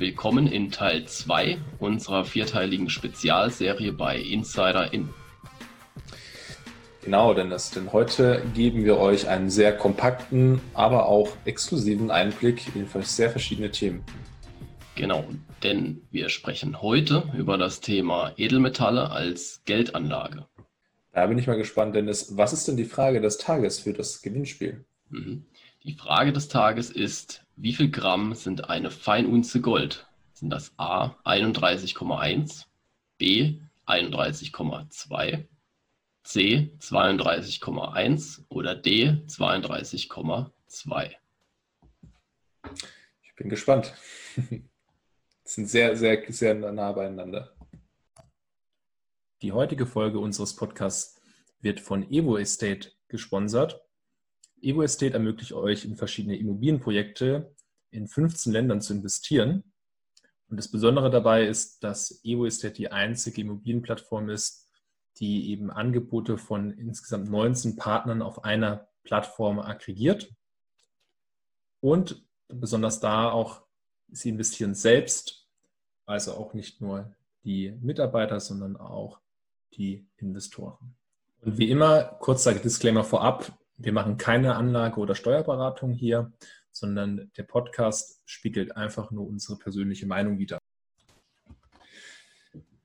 willkommen in Teil 2 unserer vierteiligen Spezialserie bei Insider In. Genau, Dennis, denn heute geben wir euch einen sehr kompakten, aber auch exklusiven Einblick in sehr verschiedene Themen. Genau, denn wir sprechen heute über das Thema Edelmetalle als Geldanlage. Da bin ich mal gespannt, Dennis. Was ist denn die Frage des Tages für das Gewinnspiel? Mhm. Die Frage des Tages ist, wie viel Gramm sind eine Feinunze Gold? Sind das A 31,1, B 31,2, C 32,1 oder D 32,2? Ich bin gespannt. sind sehr, sehr, sehr nah beieinander. Die heutige Folge unseres Podcasts wird von Evo Estate gesponsert. Evo Estate ermöglicht euch, in verschiedene Immobilienprojekte in 15 Ländern zu investieren. Und das Besondere dabei ist, dass Evo Estate die einzige Immobilienplattform ist, die eben Angebote von insgesamt 19 Partnern auf einer Plattform aggregiert. Und besonders da auch, sie investieren selbst also auch nicht nur die Mitarbeiter, sondern auch die Investoren. Und wie immer, kurzer Disclaimer vorab, wir machen keine Anlage- oder Steuerberatung hier, sondern der Podcast spiegelt einfach nur unsere persönliche Meinung wider.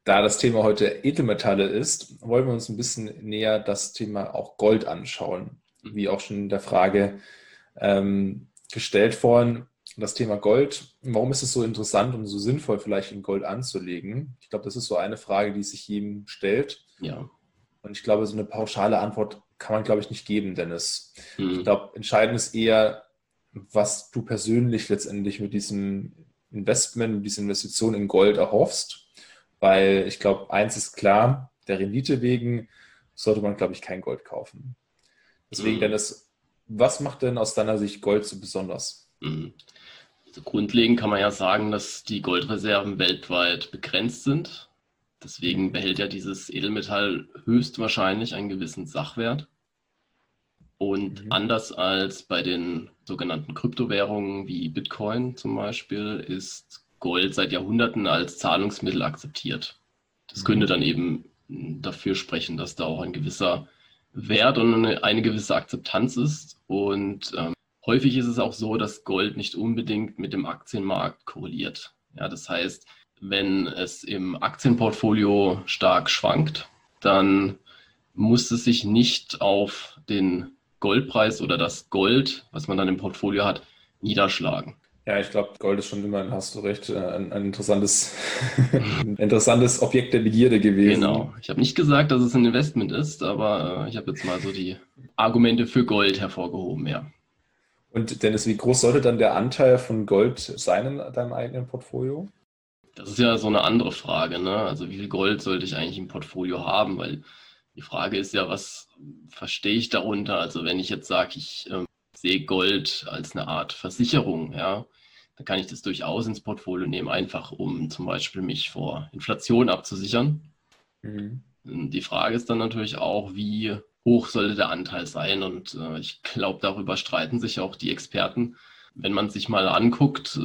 Da das Thema heute Edelmetalle ist, wollen wir uns ein bisschen näher das Thema auch Gold anschauen. Wie auch schon in der Frage ähm, gestellt worden, das Thema Gold. Warum ist es so interessant und so sinnvoll, vielleicht in Gold anzulegen? Ich glaube, das ist so eine Frage, die sich jedem stellt. Ja. Und ich glaube, so eine pauschale Antwort kann man, glaube ich, nicht geben, Dennis. Mhm. Ich glaube, entscheidend ist eher, was du persönlich letztendlich mit diesem Investment, mit dieser Investition in Gold erhoffst. Weil ich glaube, eins ist klar, der Rendite wegen sollte man, glaube ich, kein Gold kaufen. Deswegen, mhm. Dennis, was macht denn aus deiner Sicht Gold so besonders? Mhm. Also grundlegend kann man ja sagen, dass die Goldreserven weltweit begrenzt sind. Deswegen behält ja dieses Edelmetall höchstwahrscheinlich einen gewissen Sachwert. Und mhm. anders als bei den sogenannten Kryptowährungen wie Bitcoin zum Beispiel, ist Gold seit Jahrhunderten als Zahlungsmittel akzeptiert. Das mhm. könnte dann eben dafür sprechen, dass da auch ein gewisser Wert und eine, eine gewisse Akzeptanz ist. Und ähm, Häufig ist es auch so, dass Gold nicht unbedingt mit dem Aktienmarkt korreliert. Ja, das heißt, wenn es im Aktienportfolio stark schwankt, dann muss es sich nicht auf den Goldpreis oder das Gold, was man dann im Portfolio hat, niederschlagen. Ja, ich glaube, Gold ist schon immer, hast du recht, äh, ein, ein interessantes, ein interessantes Objekt der Begierde gewesen. Genau. Ich habe nicht gesagt, dass es ein Investment ist, aber äh, ich habe jetzt mal so die Argumente für Gold hervorgehoben, ja. Und Dennis, wie groß sollte dann der Anteil von Gold sein in deinem eigenen Portfolio? Das ist ja so eine andere Frage. Ne? Also wie viel Gold sollte ich eigentlich im Portfolio haben? Weil die Frage ist ja, was verstehe ich darunter? Also wenn ich jetzt sage, ich äh, sehe Gold als eine Art Versicherung, ja, dann kann ich das durchaus ins Portfolio nehmen, einfach um zum Beispiel mich vor Inflation abzusichern. Mhm. Die Frage ist dann natürlich auch, wie hoch sollte der Anteil sein. Und äh, ich glaube, darüber streiten sich auch die Experten. Wenn man sich mal anguckt,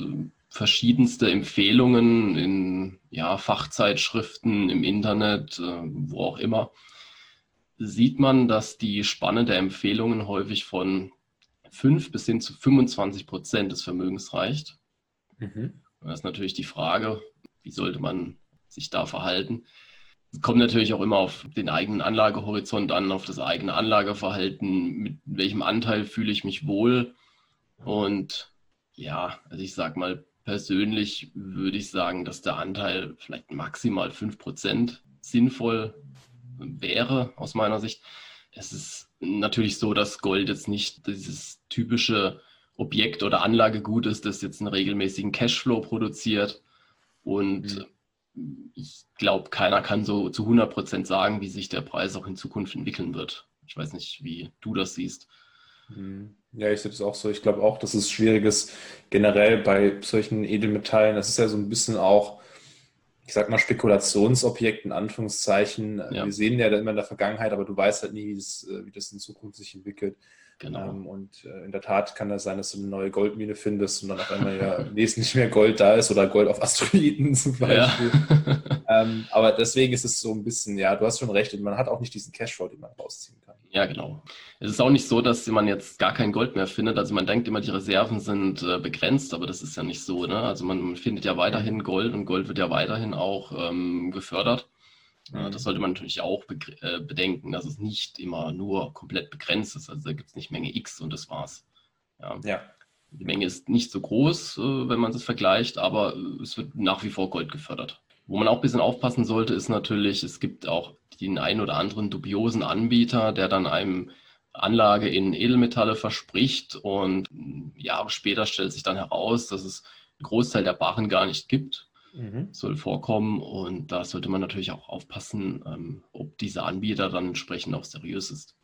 verschiedenste Empfehlungen in ja, Fachzeitschriften, im Internet, äh, wo auch immer, sieht man, dass die Spanne der Empfehlungen häufig von 5 bis hin zu 25 Prozent des Vermögens reicht. Mhm. Das ist natürlich die Frage, wie sollte man sich da verhalten? kommt natürlich auch immer auf den eigenen Anlagehorizont an, auf das eigene Anlageverhalten, mit welchem Anteil fühle ich mich wohl. Und ja, also ich sag mal, persönlich würde ich sagen, dass der Anteil vielleicht maximal 5% sinnvoll wäre, aus meiner Sicht. Es ist natürlich so, dass Gold jetzt nicht dieses typische Objekt oder Anlagegut ist, das jetzt einen regelmäßigen Cashflow produziert. Und mhm ich glaube, keiner kann so zu 100 Prozent sagen, wie sich der Preis auch in Zukunft entwickeln wird. Ich weiß nicht, wie du das siehst. Mhm. Ja, ich sehe das auch so. Ich glaube auch, dass es schwierig ist, generell bei solchen Edelmetallen. Das ist ja so ein bisschen auch, ich sag mal, Spekulationsobjekt in Anführungszeichen. Ja. Wir sehen ja immer in der Vergangenheit, aber du weißt halt nie, wie das, äh, wie das in Zukunft sich entwickelt. Genau. Ähm, und äh, in der Tat kann das sein, dass du eine neue Goldmine findest und dann auf einmal ja nicht mehr Gold da ist oder Gold auf Asteroiden zum Beispiel. Ja. ähm, aber deswegen ist es so ein bisschen, ja, du hast schon recht, man hat auch nicht diesen Cashflow, den man rausziehen kann. Ja, genau. Es ist auch nicht so, dass man jetzt gar kein Gold mehr findet. Also man denkt immer, die Reserven sind äh, begrenzt, aber das ist ja nicht so. Ne? Also man findet ja weiterhin Gold und Gold wird ja weiterhin auch ähm, gefördert. Mhm. Das sollte man natürlich auch äh, bedenken, dass es nicht immer nur komplett begrenzt ist. Also da gibt es nicht Menge X und das war's. Ja. ja. Die Menge ist nicht so groß, äh, wenn man es vergleicht, aber äh, es wird nach wie vor Gold gefördert. Wo man auch ein bisschen aufpassen sollte, ist natürlich, es gibt auch den einen oder anderen dubiosen Anbieter, der dann einem Anlage in Edelmetalle verspricht und Jahre später stellt sich dann heraus, dass es einen Großteil der Barren gar nicht gibt mhm. soll vorkommen. Und da sollte man natürlich auch aufpassen, ähm, ob dieser Anbieter dann entsprechend auch seriös ist.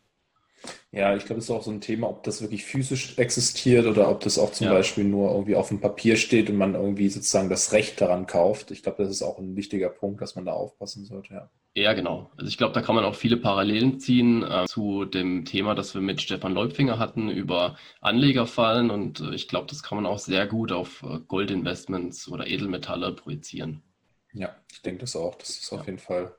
Ja, ich glaube, es ist auch so ein Thema, ob das wirklich physisch existiert oder ob das auch zum ja. Beispiel nur irgendwie auf dem Papier steht und man irgendwie sozusagen das Recht daran kauft. Ich glaube, das ist auch ein wichtiger Punkt, dass man da aufpassen sollte, ja. Ja, genau. Also ich glaube, da kann man auch viele Parallelen ziehen äh, zu dem Thema, das wir mit Stefan Leupfinger hatten über Anlegerfallen und äh, ich glaube, das kann man auch sehr gut auf äh, Goldinvestments oder Edelmetalle projizieren. Ja, ich denke das auch. Das ist auf jeden Fall.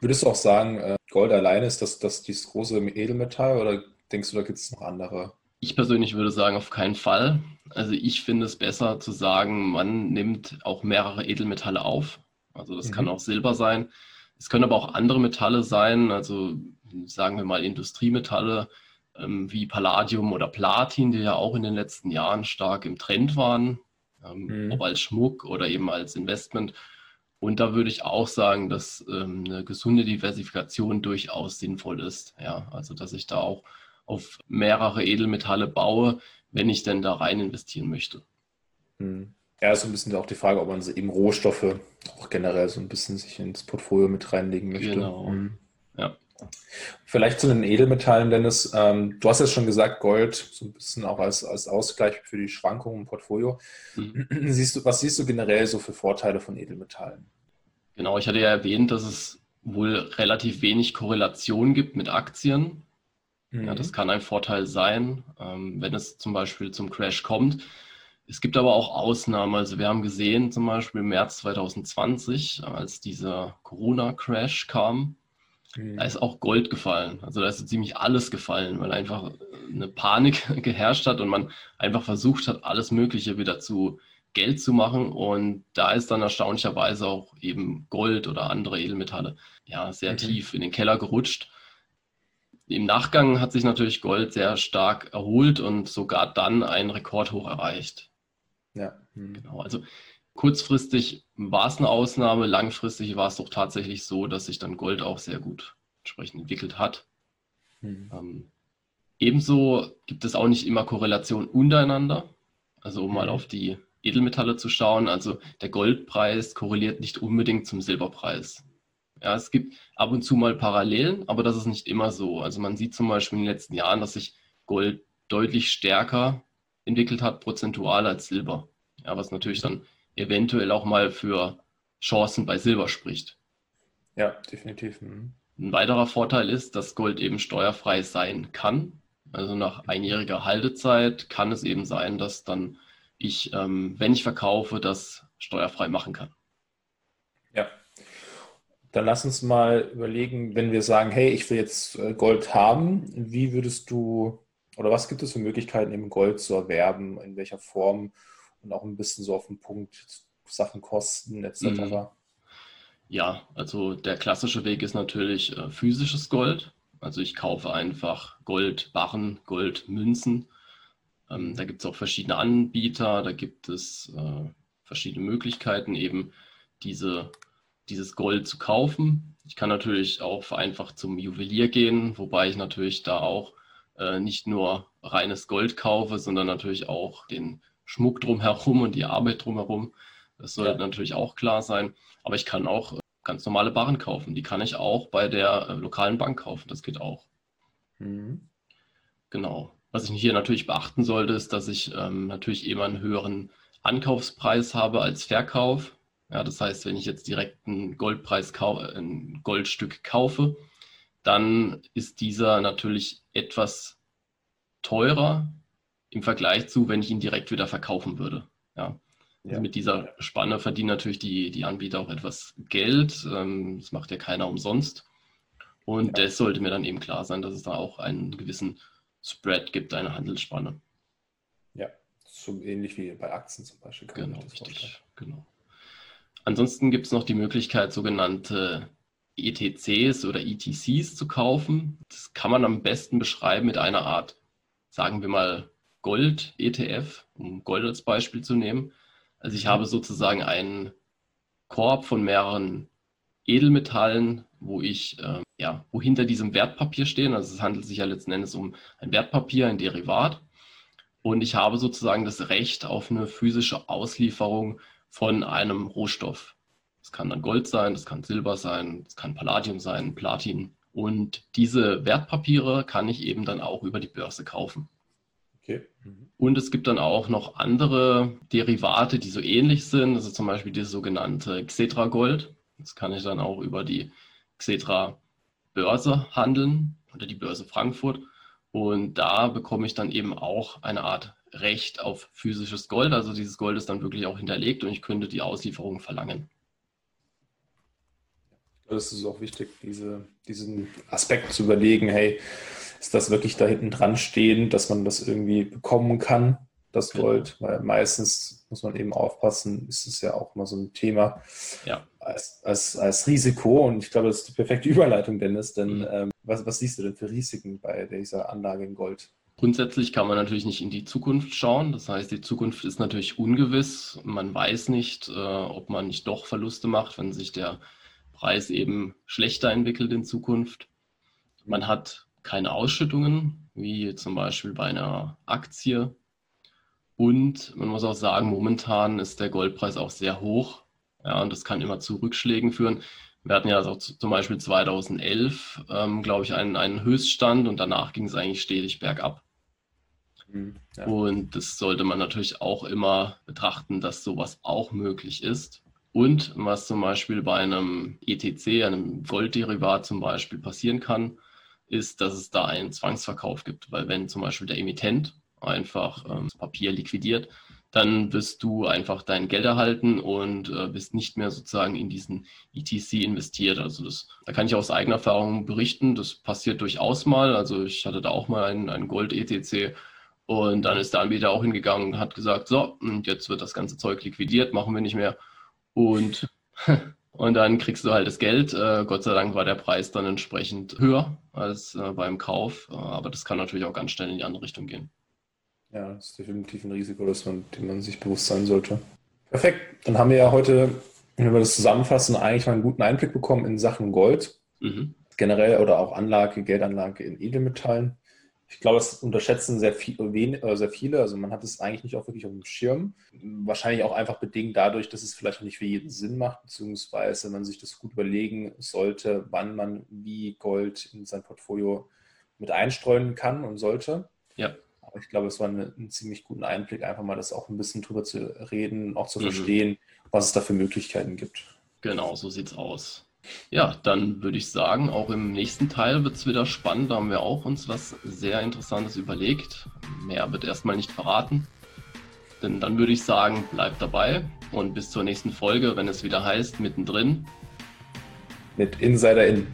Würdest du auch sagen, äh, Gold alleine ist das, das dieses große Edelmetall oder denkst du, da gibt es noch andere? Ich persönlich würde sagen, auf keinen Fall. Also ich finde es besser zu sagen, man nimmt auch mehrere Edelmetalle auf. Also das mhm. kann auch Silber sein. Es können aber auch andere Metalle sein, also sagen wir mal Industriemetalle ähm, wie Palladium oder Platin, die ja auch in den letzten Jahren stark im Trend waren, ähm, mhm. ob als Schmuck oder eben als Investment. Und da würde ich auch sagen, dass ähm, eine gesunde Diversifikation durchaus sinnvoll ist. Ja, also dass ich da auch auf mehrere Edelmetalle baue, wenn ich denn da rein investieren möchte. Mhm. Ja, ist so ein bisschen auch die Frage, ob man eben Rohstoffe auch generell so ein bisschen sich ins Portfolio mit reinlegen möchte. Genau. Mhm. Ja. Vielleicht zu den Edelmetallen, Dennis. Ähm, du hast ja schon gesagt, Gold so ein bisschen auch als, als Ausgleich für die Schwankungen im Portfolio. Mhm. Siehst du, was siehst du generell so für Vorteile von Edelmetallen? Genau, ich hatte ja erwähnt, dass es wohl relativ wenig Korrelation gibt mit Aktien. Mhm. Ja, das kann ein Vorteil sein, ähm, wenn es zum Beispiel zum Crash kommt es gibt aber auch Ausnahmen. Also wir haben gesehen, zum Beispiel im März 2020, als dieser Corona-Crash kam, mhm. da ist auch Gold gefallen. Also da ist so ziemlich alles gefallen, weil einfach eine Panik geherrscht hat und man einfach versucht hat, alles Mögliche wieder zu Geld zu machen. Und da ist dann erstaunlicherweise auch eben Gold oder andere Edelmetalle ja sehr mhm. tief in den Keller gerutscht. Im Nachgang hat sich natürlich Gold sehr stark erholt und sogar dann einen Rekordhoch erreicht. Ja. Mhm. Genau. Also kurzfristig war es eine Ausnahme, langfristig war es doch tatsächlich so, dass sich dann Gold auch sehr gut entsprechend entwickelt hat. Mhm. Ähm, ebenso gibt es auch nicht immer Korrelation untereinander. Also um mhm. mal auf die Edelmetalle zu schauen, also der Goldpreis korreliert nicht unbedingt zum Silberpreis. Ja, es gibt ab und zu mal Parallelen, aber das ist nicht immer so. Also man sieht zum Beispiel in den letzten Jahren, dass sich Gold deutlich stärker entwickelt hat, prozentual als Silber. Ja, was natürlich dann eventuell auch mal für Chancen bei Silber spricht. Ja, definitiv. Mhm. Ein weiterer Vorteil ist, dass Gold eben steuerfrei sein kann. Also nach einjähriger Haltezeit kann es eben sein, dass dann ich, ähm, wenn ich verkaufe, das steuerfrei machen kann. Ja. Dann lass uns mal überlegen, wenn wir sagen, hey, ich will jetzt äh, Gold haben, wie würdest du oder was gibt es für Möglichkeiten, eben Gold zu erwerben, in welcher Form und auch ein bisschen so auf den Punkt Sachen kosten etc. Mhm. Ja, also der klassische Weg ist natürlich äh, physisches Gold. Also ich kaufe einfach Goldbarren, Goldmünzen. Ähm, da gibt es auch verschiedene Anbieter, da gibt es äh, verschiedene Möglichkeiten, eben diese, dieses Gold zu kaufen. Ich kann natürlich auch vereinfacht zum Juwelier gehen, wobei ich natürlich da auch äh, nicht nur reines Gold kaufe, sondern natürlich auch den Schmuck drumherum und die Arbeit drumherum. Das sollte ja. natürlich auch klar sein. Aber ich kann auch äh, ganz normale Barren kaufen. Die kann ich auch bei der äh, lokalen Bank kaufen. Das geht auch. Mhm. Genau. Was ich hier natürlich beachten sollte, ist, dass ich ähm, natürlich immer einen höheren Ankaufspreis habe als Verkauf. Ja, das heißt, wenn ich jetzt direkt einen Goldpreis ein Goldstück kaufe, dann ist dieser natürlich etwas teurer im Vergleich zu, wenn ich ihn direkt wieder verkaufen würde. Ja. Also mit dieser Spanne verdienen natürlich die, die Anbieter auch etwas Geld. Ähm, das macht ja keiner umsonst. Und ja. das sollte mir dann eben klar sein, dass es da auch einen gewissen Spread gibt, eine Handelsspanne. Ja, so ähnlich wie bei Aktien zum Beispiel. genau, richtig. Genau. Ansonsten gibt es noch die Möglichkeit, sogenannte ETCs oder ETCs zu kaufen. Das kann man am besten beschreiben mit einer Art, sagen wir mal, Gold-ETF, um Gold als Beispiel zu nehmen. Also ich habe sozusagen einen Korb von mehreren Edelmetallen, wo ich, äh, ja, wo hinter diesem Wertpapier stehen. Also es handelt sich ja letzten Endes um ein Wertpapier, ein Derivat. Und ich habe sozusagen das Recht auf eine physische Auslieferung von einem Rohstoff. Das kann dann Gold sein, das kann Silber sein, das kann Palladium sein, Platin. Und diese Wertpapiere kann ich eben dann auch über die Börse kaufen. Okay. Mhm. Und es gibt dann auch noch andere Derivate, die so ähnlich sind. Das ist zum Beispiel das sogenannte Xetra Gold. Das kann ich dann auch über die Xetra Börse handeln oder die Börse Frankfurt. Und da bekomme ich dann eben auch eine Art Recht auf physisches Gold. Also dieses Gold ist dann wirklich auch hinterlegt und ich könnte die Auslieferung verlangen. Das ist auch wichtig, diese, diesen Aspekt zu überlegen, hey, ist das wirklich da hinten dran stehen, dass man das irgendwie bekommen kann, das genau. Gold? Weil meistens muss man eben aufpassen, ist es ja auch immer so ein Thema ja. als, als, als Risiko. Und ich glaube, das ist die perfekte Überleitung, Dennis. Denn mhm. ähm, was, was siehst du denn für Risiken bei dieser Anlage in Gold? Grundsätzlich kann man natürlich nicht in die Zukunft schauen. Das heißt, die Zukunft ist natürlich ungewiss. Man weiß nicht, äh, ob man nicht doch Verluste macht, wenn sich der Preis eben schlechter entwickelt in Zukunft. Man hat keine Ausschüttungen, wie zum Beispiel bei einer Aktie. Und man muss auch sagen, momentan ist der Goldpreis auch sehr hoch. Ja, und das kann immer zu Rückschlägen führen. Wir hatten ja also zum Beispiel 2011, ähm, glaube ich, einen, einen Höchststand und danach ging es eigentlich stetig bergab. Mhm, ja. Und das sollte man natürlich auch immer betrachten, dass sowas auch möglich ist. Und was zum Beispiel bei einem ETC, einem Goldderivat zum Beispiel passieren kann, ist, dass es da einen Zwangsverkauf gibt. Weil wenn zum Beispiel der Emittent einfach ähm, das Papier liquidiert, dann wirst du einfach dein Geld erhalten und äh, bist nicht mehr sozusagen in diesen ETC investiert. Also das, da kann ich aus eigener Erfahrung berichten, das passiert durchaus mal. Also ich hatte da auch mal einen, einen Gold-ETC und dann ist der Anbieter auch hingegangen und hat gesagt, so, und jetzt wird das ganze Zeug liquidiert, machen wir nicht mehr. Und, und dann kriegst du halt das Geld. Äh, Gott sei Dank war der Preis dann entsprechend höher als äh, beim Kauf, äh, aber das kann natürlich auch ganz schnell in die andere Richtung gehen. Ja, das ist definitiv ein Risiko, das man, dem man sich bewusst sein sollte. Perfekt. Dann haben wir ja heute, wenn wir das zusammenfassen, eigentlich mal einen guten Einblick bekommen in Sachen Gold. Mhm. Generell oder auch Anlage, Geldanlage in Edelmetallen. Ich glaube, das unterschätzen sehr, viel, äh, sehr viele. Also man hat es eigentlich nicht auch wirklich auf dem Schirm. Wahrscheinlich auch einfach bedingt dadurch, dass es vielleicht auch nicht für jeden Sinn macht, beziehungsweise man sich das gut überlegen sollte, wann man wie Gold in sein Portfolio mit einstreuen kann und sollte. Ja. Aber ich glaube, es war eine, ein ziemlich guten Einblick, einfach mal das auch ein bisschen drüber zu reden, auch zu mhm. verstehen, was es da für Möglichkeiten gibt. Genau, so sieht es aus. Ja, dann würde ich sagen, auch im nächsten Teil wird es wieder spannend. Da haben wir auch uns was sehr Interessantes überlegt. Mehr wird erstmal nicht verraten. Denn dann würde ich sagen, bleibt dabei und bis zur nächsten Folge, wenn es wieder heißt, mittendrin. Mit Insider in.